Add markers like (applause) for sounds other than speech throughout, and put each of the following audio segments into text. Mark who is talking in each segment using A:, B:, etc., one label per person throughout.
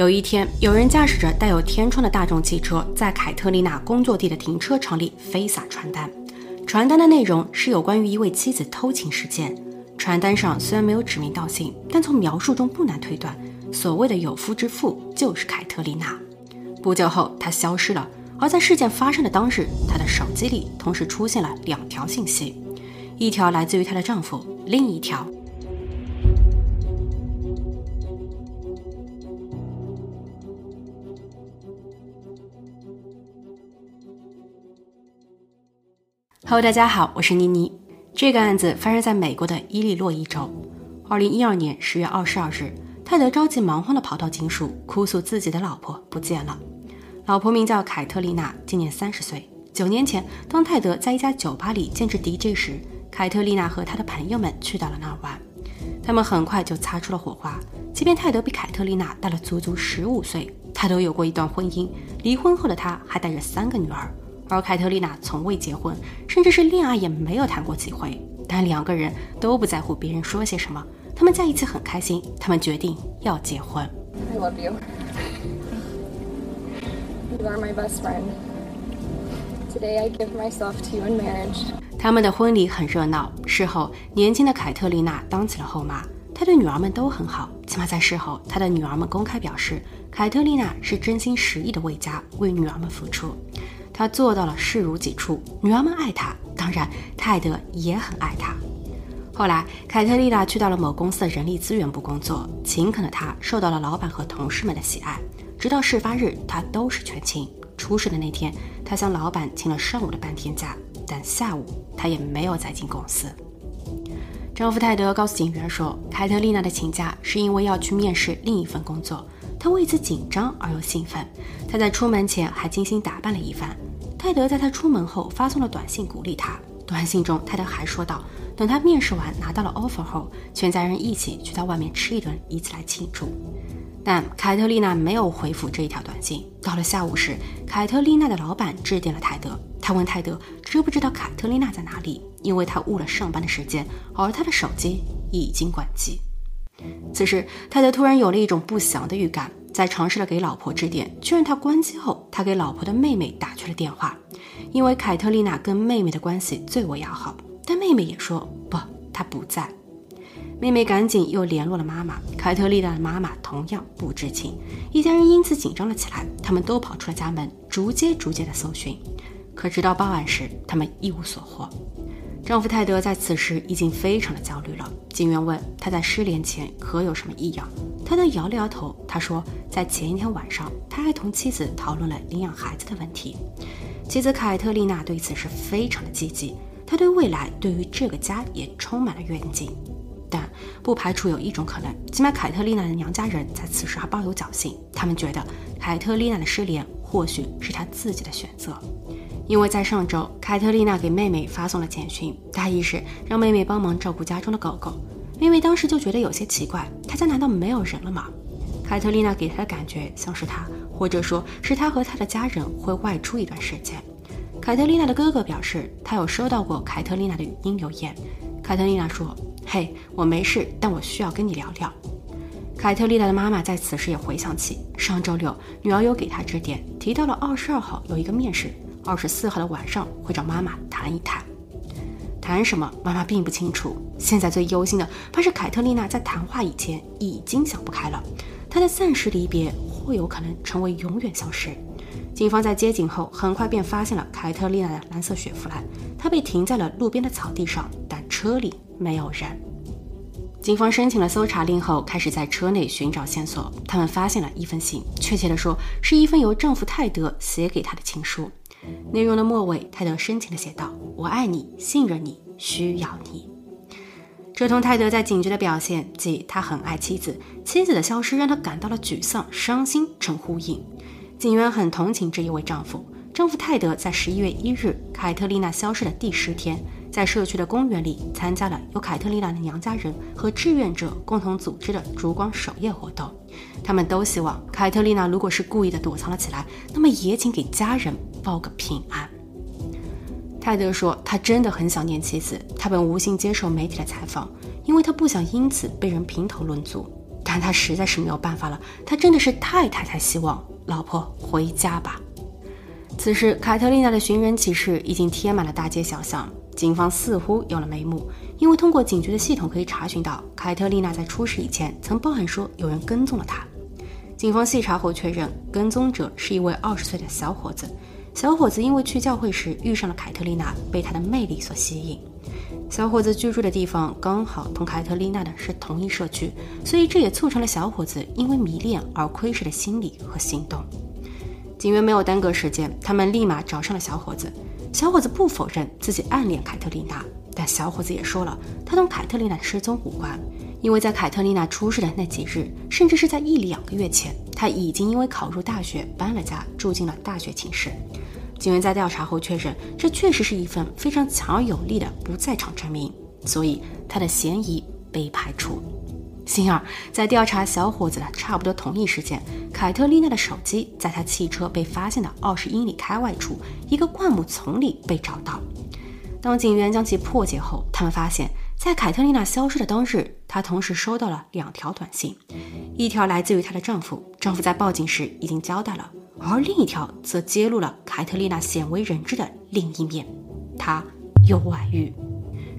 A: 有一天，有人驾驶着带有天窗的大众汽车，在凯特丽娜工作地的停车场里飞撒传单。传单的内容是有关于一位妻子偷情事件。传单上虽然没有指名道姓，但从描述中不难推断，所谓的有夫之妇就是凯特丽娜。不久后，她消失了。而在事件发生的当日，她的手机里同时出现了两条信息，一条来自于她的丈夫，另一条。Hello，大家好，我是妮妮。这个案子发生在美国的伊利诺伊州。二零一二年十月二十二日，泰德着急忙慌地跑到警署，哭诉自己的老婆不见了。老婆名叫凯特丽娜，今年三十岁。九年前，当泰德在一家酒吧里兼职 DJ 时，凯特丽娜和他的朋友们去到了那儿玩。他们很快就擦出了火花。即便泰德比凯特丽娜大了足足十五岁，他都有过一段婚姻。离婚后的他还带着三个女儿。而凯特丽娜从未结婚，甚至是恋爱也没有谈过几回。但两个人都不在乎别人说些什么，他们在一起很开心。他们决定要结婚。
B: I love you. (laughs) You are my best friend. Today I give myself to you in marriage.
A: 他们的婚礼很热闹。事后，年轻的凯特丽娜当起了后妈。她对女儿们都很好，起码在事后，她的女儿们公开表示，凯特丽娜是真心实意的为家、为女儿们付出。他做到了视如己出，女儿们爱他，当然泰德也很爱他。后来，凯特丽娜去到了某公司的人力资源部工作，勤恳的她受到了老板和同事们的喜爱。直到事发日，她都是全勤。出事的那天，她向老板请了上午的半天假，但下午她也没有再进公司。丈夫泰德告诉警员说，凯特丽娜的请假是因为要去面试另一份工作，他为此紧张而又兴奋。他在出门前还精心打扮了一番。泰德在他出门后发送了短信鼓励他。短信中，泰德还说道：“等他面试完拿到了 offer 后，全家人一起去到外面吃一顿，以此来庆祝。”但凯特丽娜没有回复这一条短信。到了下午时，凯特丽娜的老板致电了泰德，他问泰德知不知道凯特丽娜在哪里，因为他误了上班的时间，而他的手机已经关机。此时，泰德突然有了一种不祥的预感。在尝试了给老婆致电确认她关机后，他给老婆的妹妹打去了电话，因为凯特丽娜跟妹妹的关系最为要好，但妹妹也说不，她不在。妹妹赶紧又联络了妈妈，凯特丽娜的妈妈同样不知情，一家人因此紧张了起来，他们都跑出了家门，逐街逐街的搜寻，可直到报案时，他们一无所获。丈夫泰德在此时已经非常的焦虑了。警员问他在失联前可有什么异样，泰德摇了摇头。他说，在前一天晚上，他还同妻子讨论了领养孩子的问题。妻子凯特丽娜对此是非常的积极，她对未来，对于这个家也充满了愿景。但不排除有一种可能，起码凯特丽娜的娘家人在此时还抱有侥幸，他们觉得凯特丽娜的失联或许是她自己的选择。因为在上周，凯特丽娜给妹妹发送了简讯，大意是让妹妹帮忙照顾家中的狗狗。妹妹当时就觉得有些奇怪，她家难道没有人了吗？凯特丽娜给她的感觉像是她，或者说是她和她的家人会外出一段时间。凯特丽娜的哥哥表示，他有收到过凯特丽娜的语音留言。凯特丽娜说：“嘿，我没事，但我需要跟你聊聊。”凯特丽娜的妈妈在此时也回想起上周六女儿有给她致电，提到了二十二号有一个面试。二十四号的晚上会找妈妈谈一谈，谈什么？妈妈并不清楚。现在最忧心的怕是凯特丽娜在谈话以前已经想不开了，她的暂时离别或有可能成为永远消失。警方在接警后很快便发现了凯特丽娜的蓝色雪佛兰，她被停在了路边的草地上，但车里没有人。警方申请了搜查令后，开始在车内寻找线索。他们发现了一封信，确切的说，是一封由丈夫泰德写给她的情书。内容的末尾，泰德深情地写道：“我爱你，信任你，需要你。”这同泰德在警局的表现，即他很爱妻子，妻子的消失让他感到了沮丧、伤心，成呼应。警员很同情这一位丈夫。丈夫泰德在十一月一日，凯特丽娜消失的第十天。在社区的公园里参加了由凯特丽娜的娘家人和志愿者共同组织的烛光守夜活动。他们都希望凯特丽娜如果是故意的躲藏了起来，那么也请给家人报个平安。泰德说，他真的很想念妻子。他本无心接受媒体的采访，因为他不想因此被人评头论足。但他实在是没有办法了，他真的是太太太希望老婆回家吧。此时，凯特丽娜的寻人启事已经贴满了大街小巷，警方似乎有了眉目，因为通过警局的系统可以查询到，凯特丽娜在出事以前曾报案说有人跟踪了她。警方细查后确认，跟踪者是一位二十岁的小伙子。小伙子因为去教会时遇上了凯特丽娜，被她的魅力所吸引。小伙子居住的地方刚好同凯特丽娜的是同一社区，所以这也促成了小伙子因为迷恋而窥视的心理和行动。警员没有耽搁时间，他们立马找上了小伙子。小伙子不否认自己暗恋凯特琳娜，但小伙子也说了，他同凯特琳娜失踪无关，因为在凯特琳娜出事的那几日，甚至是在一两个月前，他已经因为考入大学搬了家，住进了大学寝室。警员在调查后确认，这确实是一份非常强而有力的不在场证明，所以他的嫌疑被排除。星二在调查小伙子的差不多同一时间，凯特丽娜的手机在他汽车被发现的二十英里开外处一个灌木丛里被找到。当警员将其破解后，他们发现，在凯特丽娜消失的当日，她同时收到了两条短信，一条来自于她的丈夫，丈夫在报警时已经交代了，而另一条则揭露了凯特丽娜鲜为人知的另一面，她有外遇。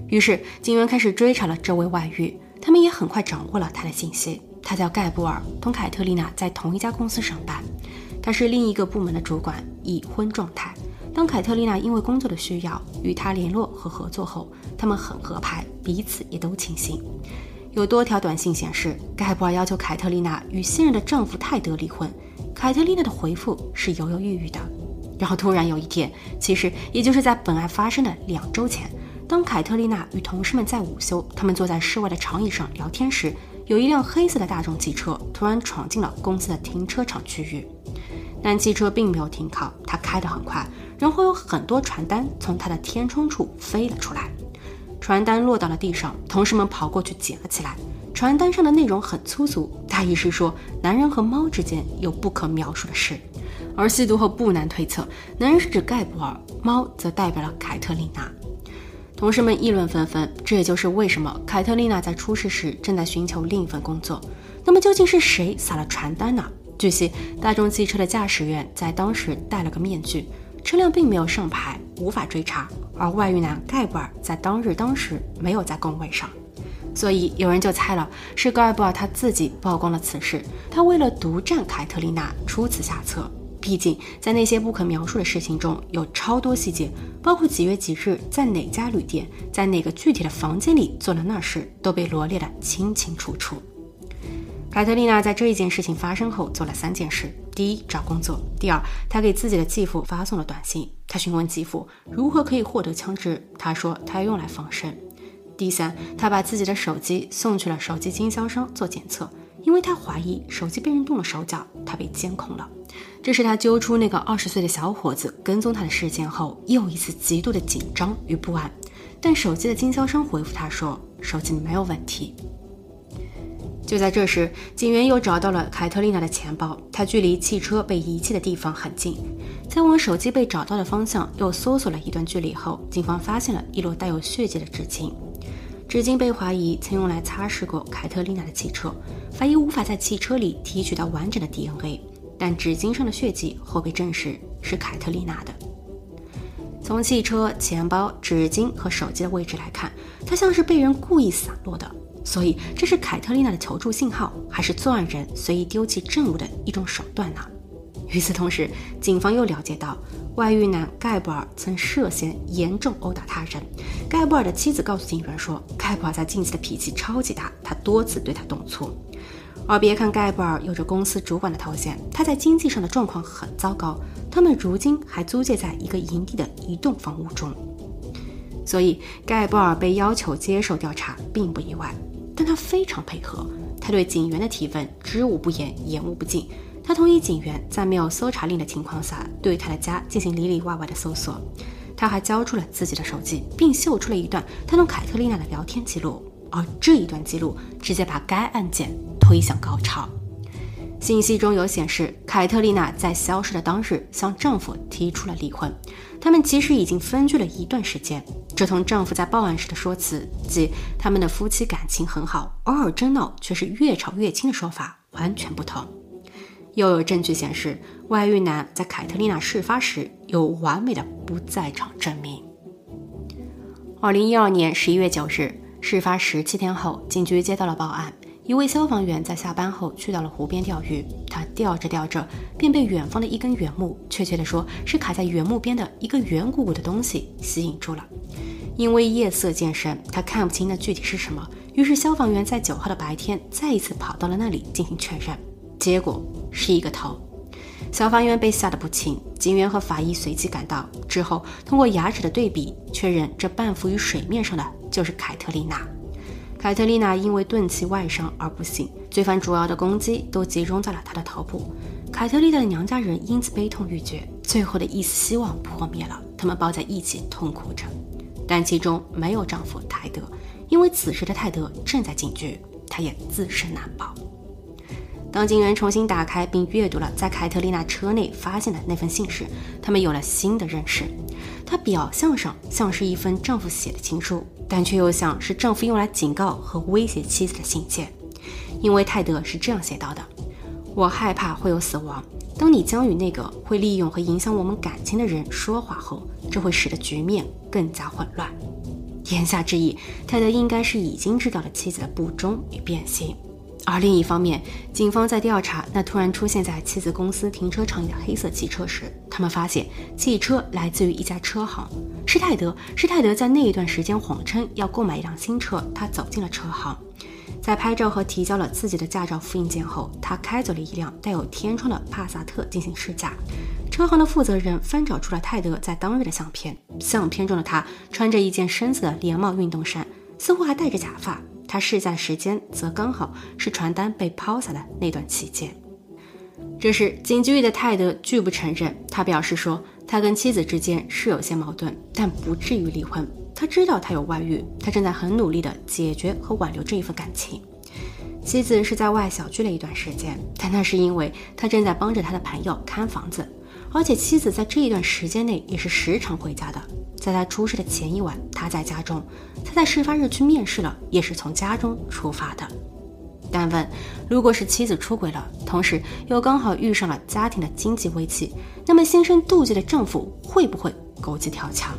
A: 于是，警员开始追查了这位外遇。他们也很快掌握了他的信息。他叫盖布尔，同凯特丽娜在同一家公司上班。他是另一个部门的主管，已婚状态。当凯特丽娜因为工作的需要与他联络和合作后，他们很合拍，彼此也都倾心。有多条短信显示，盖布尔要求凯特丽娜与现任的丈夫泰德离婚。凯特丽娜的回复是犹犹豫豫的。然后突然有一天，其实也就是在本案发生的两周前。当凯特丽娜与同事们在午休，他们坐在室外的长椅上聊天时，有一辆黑色的大众汽车突然闯进了公司的停车场区域。但汽车并没有停靠，它开得很快，然后有很多传单从它的天窗处飞了出来。传单落到了地上，同事们跑过去捡了起来。传单上的内容很粗俗，大意是说男人和猫之间有不可描述的事。而吸毒后不难推测，男人是指盖布尔，猫则代表了凯特丽娜。同事们议论纷纷，这也就是为什么凯特丽娜在出事时正在寻求另一份工作。那么究竟是谁撒了传单呢？据悉，大众汽车的驾驶员在当时戴了个面具，车辆并没有上牌，无法追查。而外遇男盖布尔在当日当时没有在工位上，所以有人就猜了，是盖布尔他自己曝光了此事，他为了独占凯特丽娜出此下策。毕竟，在那些不可描述的事情中有超多细节，包括几月几日在哪家旅店，在哪个具体的房间里做了那事，都被罗列得清清楚楚。凯特丽娜在这一件事情发生后做了三件事：第一，找工作；第二，她给自己的继父发送了短信，她询问继父如何可以获得枪支，他说他要用来防身；第三，她把自己的手机送去了手机经销商做检测，因为他怀疑手机被人动了手脚，他被监控了。这是他揪出那个二十岁的小伙子跟踪他的事件后，又一次极度的紧张与不安。但手机的经销商回复他说，手机没有问题。就在这时，警员又找到了凯特丽娜的钱包，他距离汽车被遗弃的地方很近。在往手机被找到的方向又搜索了一段距离后，警方发现了一摞带有血迹的纸巾。纸巾被怀疑曾用来擦拭过凯特丽娜的汽车，法医无法在汽车里提取到完整的 DNA。但纸巾上的血迹后被证实是凯特丽娜的。从汽车、钱包、纸巾和手机的位置来看，它像是被人故意散落的。所以，这是凯特丽娜的求助信号，还是作案人随意丢弃证物的一种手段呢？与此同时，警方又了解到，外遇男盖布尔曾涉嫌严重殴打他人。盖布尔的妻子告诉警员说，盖布尔在近期的脾气超级大，他多次对他动粗。而别看盖布尔有着公司主管的头衔，他在经济上的状况很糟糕。他们如今还租借在一个营地的一栋房屋中，所以盖布尔被要求接受调查并不意外。但他非常配合，他对警员的提问知无不言，言无不尽。他同意警员在没有搜查令的情况下对他的家进行里里外外的搜索。他还交出了自己的手机，并秀出了一段他同凯特丽娜的聊天记录。而这一段记录直接把该案件推向高潮。信息中有显示，凯特丽娜在消失的当日向丈夫提出了离婚。他们其实已经分居了一段时间，这同丈夫在报案时的说辞，即他们的夫妻感情很好，偶尔争闹却是越吵越亲的说法完全不同。又有证据显示，外遇男在凯特丽娜事发时有完美的不在场证明。二零一二年十一月九日，事发十七天后，警局接到了报案。一位消防员在下班后去到了湖边钓鱼，他钓着钓着，便被远方的一根原木，确切的说是卡在原木边的一个圆鼓鼓的东西吸引住了。因为夜色渐深，他看不清那具体是什么，于是消防员在九号的白天再一次跑到了那里进行确认，结果是一个头。消防员被吓得不轻，警员和法医随即赶到，之后通过牙齿的对比，确认这半浮于水面上的就是凯特丽娜。凯特丽娜因为钝器外伤而不幸，罪犯主要的攻击都集中在了她的头部。凯特丽娜的娘家人因此悲痛欲绝，最后的一丝希望破灭了。他们抱在一起痛哭着，但其中没有丈夫泰德，因为此时的泰德正在警局，他也自身难保。当警员重新打开并阅读了在凯特丽娜车内发现的那份信时，他们有了新的认识。它表象上像是一份丈夫写的情书，但却又像是丈夫用来警告和威胁妻子的信件。因为泰德是这样写到的：“我害怕会有死亡。当你将与那个会利用和影响我们感情的人说话后，这会使得局面更加混乱。”言下之意，泰德应该是已经知道了妻子的不忠与变心。而另一方面，警方在调查那突然出现在妻子公司停车场里的黑色汽车时，他们发现汽车来自于一家车行，施泰德。施泰德在那一段时间谎称要购买一辆新车，他走进了车行，在拍照和提交了自己的驾照复印件后，他开走了一辆带有天窗的帕萨特进行试驾。车行的负责人翻找出了泰德在当日的相片，相片中的他穿着一件深色的连帽运动衫，似乎还戴着假发。他试驾时间则刚好是传单被抛下的那段期间。这时，警局里的泰德拒不承认。他表示说，他跟妻子之间是有些矛盾，但不至于离婚。他知道他有外遇，他正在很努力地解决和挽留这一份感情。妻子是在外小聚了一段时间，但那是因为他正在帮着他的朋友看房子，而且妻子在这一段时间内也是时常回家的。在他出事的前一晚，他在家中。他在事发日去面试了，也是从家中出发的。但问，如果是妻子出轨了，同时又刚好遇上了家庭的经济危机，那么心生妒忌的丈夫会不会狗急跳墙？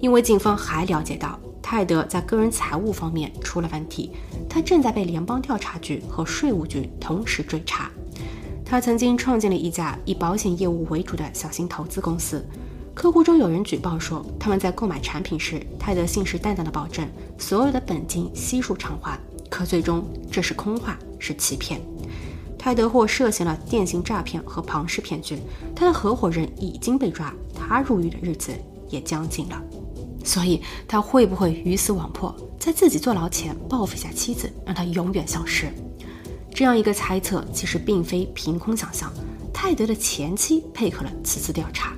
A: 因为警方还了解到，泰德在个人财务方面出了问题，他正在被联邦调查局和税务局同时追查。他曾经创建了一家以保险业务为主的小型投资公司。客户中有人举报说，他们在购买产品时，泰德信誓旦旦地保证所有的本金悉数偿还，可最终这是空话，是欺骗。泰德或涉嫌了电信诈骗和庞氏骗局，他的合伙人已经被抓，他入狱的日子也将近了。所以，他会不会鱼死网破，在自己坐牢前报复一下妻子，让他永远消失？这样一个猜测其实并非凭空想象。泰德的前妻配合了此次调查。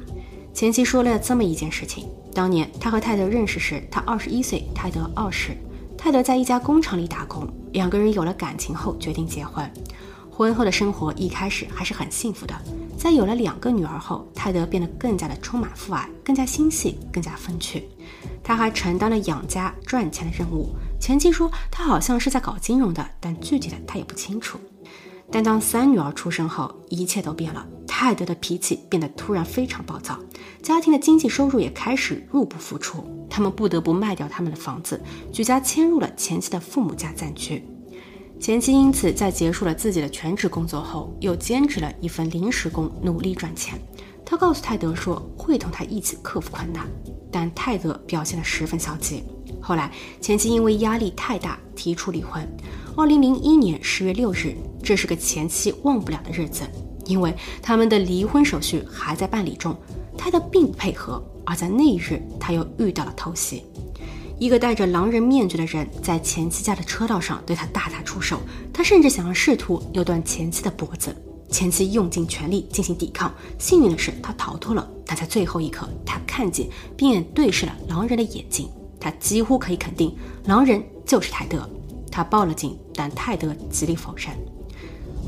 A: 前妻说了这么一件事情：当年他和泰德认识时，他二十一岁，泰德二十。泰德在一家工厂里打工，两个人有了感情后决定结婚。婚后的生活一开始还是很幸福的。在有了两个女儿后，泰德变得更加的充满父爱，更加心细，更加风趣。他还承担了养家赚钱的任务。前妻说他好像是在搞金融的，但具体的他也不清楚。但当三女儿出生后，一切都变了。泰德的脾气变得突然非常暴躁，家庭的经济收入也开始入不敷出，他们不得不卖掉他们的房子，举家迁入了前妻的父母家暂居。前妻因此在结束了自己的全职工作后，又兼职了一份临时工，努力赚钱。他告诉泰德说会同他一起克服困难，但泰德表现得十分消极。后来，前妻因为压力太大提出离婚。二零零一年十月六日，这是个前妻忘不了的日子，因为他们的离婚手续还在办理中。泰德并不配合，而在那一日，他又遇到了偷袭。一个戴着狼人面具的人在前妻家的车道上对他大打出手，他甚至想要试图扭断前妻的脖子。前妻用尽全力进行抵抗，幸运的是他逃脱了。但在最后一刻，他看见并对视了狼人的眼睛。他几乎可以肯定，狼人就是泰德。他报了警，但泰德极力否认。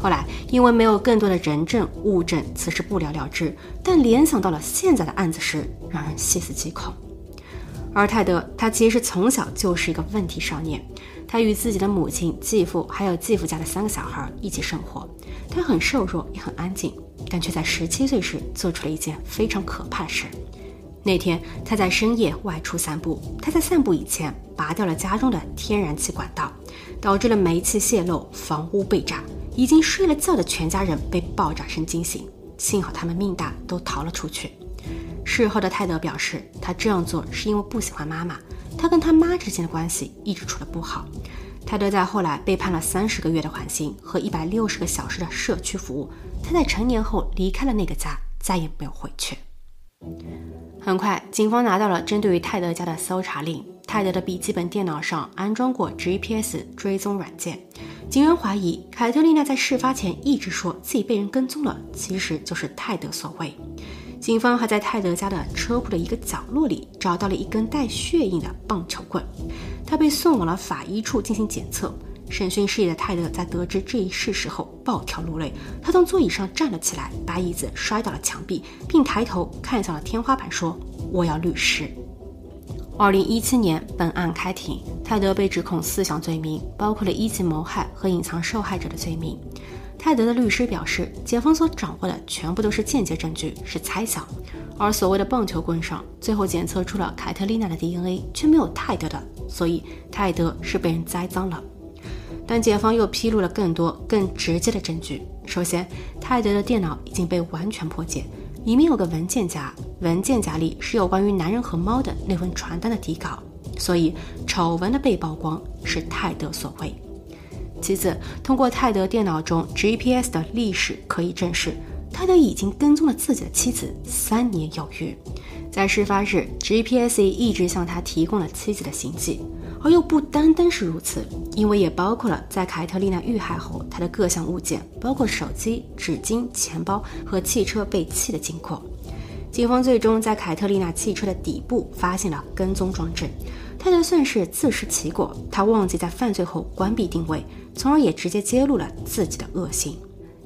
A: 后来因为没有更多的人证物证，此事不了了之。但联想到了现在的案子时，让人细思极恐。而泰德，他其实从小就是一个问题少年。他与自己的母亲、继父还有继父家的三个小孩一起生活。他很瘦弱，也很安静，但却在十七岁时做出了一件非常可怕的事。那天，他在深夜外出散步。他在散步以前拔掉了家中的天然气管道，导致了煤气泄漏，房屋被炸。已经睡了觉的全家人被爆炸声惊醒，幸好他们命大，都逃了出去。事后的泰德表示，他这样做是因为不喜欢妈妈，他跟他妈之间的关系一直处得不好。泰德在后来被判了三十个月的缓刑和一百六十个小时的社区服务。他在成年后离开了那个家，再也没有回去。很快，警方拿到了针对于泰德家的搜查令。泰德的笔记本电脑上安装过 GPS 追踪软件。警员怀疑凯特丽娜在事发前一直说自己被人跟踪了，其实就是泰德所为。警方还在泰德家的车库的一个角落里找到了一根带血印的棒球棍，他被送往了法医处进行检测。审讯室里的泰德在得知这一事实后暴跳如雷，他从座椅上站了起来，把椅子摔到了墙壁，并抬头看向了天花板，说：“我要律师。”二零一七年，本案开庭，泰德被指控四项罪名，包括了一级谋害和隐藏受害者的罪名。泰德的律师表示，检方所掌握的全部都是间接证据，是猜想。而所谓的棒球棍上，最后检测出了凯特丽娜的 DNA，却没有泰德的，所以泰德是被人栽赃了。但检方又披露了更多、更直接的证据。首先，泰德的电脑已经被完全破解，里面有个文件夹，文件夹里是有关于男人和猫的那份传单的底稿，所以丑闻的被曝光是泰德所为。其次，通过泰德电脑中 GPS 的历史可以证实，泰德已经跟踪了自己的妻子三年有余。在事发日，GPS 一直向他提供了妻子的行迹，而又不单单是如此，因为也包括了在凯特丽娜遇害后，她的各项物件，包括手机、纸巾、钱包和汽车被弃的经过。警方最终在凯特丽娜汽车的底部发现了跟踪装置。泰德算是自食其果，他忘记在犯罪后关闭定位，从而也直接揭露了自己的恶行。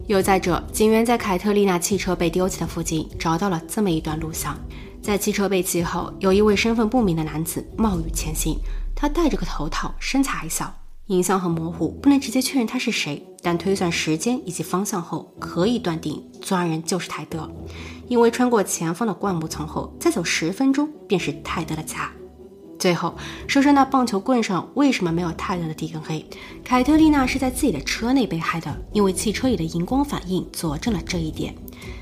A: 又再者，警员在凯特丽娜汽车被丢弃的附近找到了这么一段录像：在汽车被弃后，有一位身份不明的男子冒雨前行，他戴着个头套，身材矮小，影像很模糊，不能直接确认他是谁，但推算时间以及方向后，可以断定作案人就是泰德，因为穿过前方的灌木丛后，再走十分钟便是泰德的家。最后，说说那棒球棍上为什么没有泰德的 DNA？凯特丽娜是在自己的车内被害的，因为汽车里的荧光反应佐证了这一点。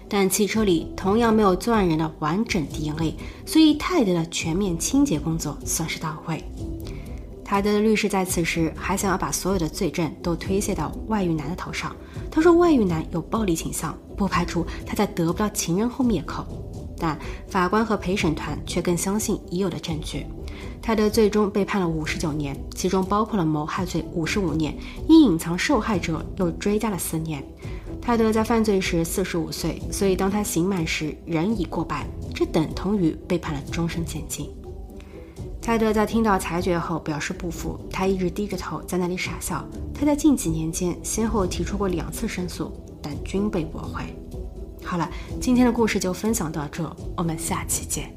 A: 但汽车里同样没有作案人的完整 DNA，所以泰德的全面清洁工作算是到位。泰德的律师在此时还想要把所有的罪证都推卸到外遇男的头上，他说外遇男有暴力倾向，不排除他在得不到情人后灭口。但法官和陪审团却更相信已有的证据。泰德最终被判了五十九年，其中包括了谋害罪五十五年，因隐藏受害者又追加了四年。泰德在犯罪时四十五岁，所以当他刑满时人已过百，这等同于被判了终身监禁。泰德在听到裁决后表示不服，他一直低着头在那里傻笑。他在近几年间先后提出过两次申诉，但均被驳回。好了，今天的故事就分享到这，我们下期见。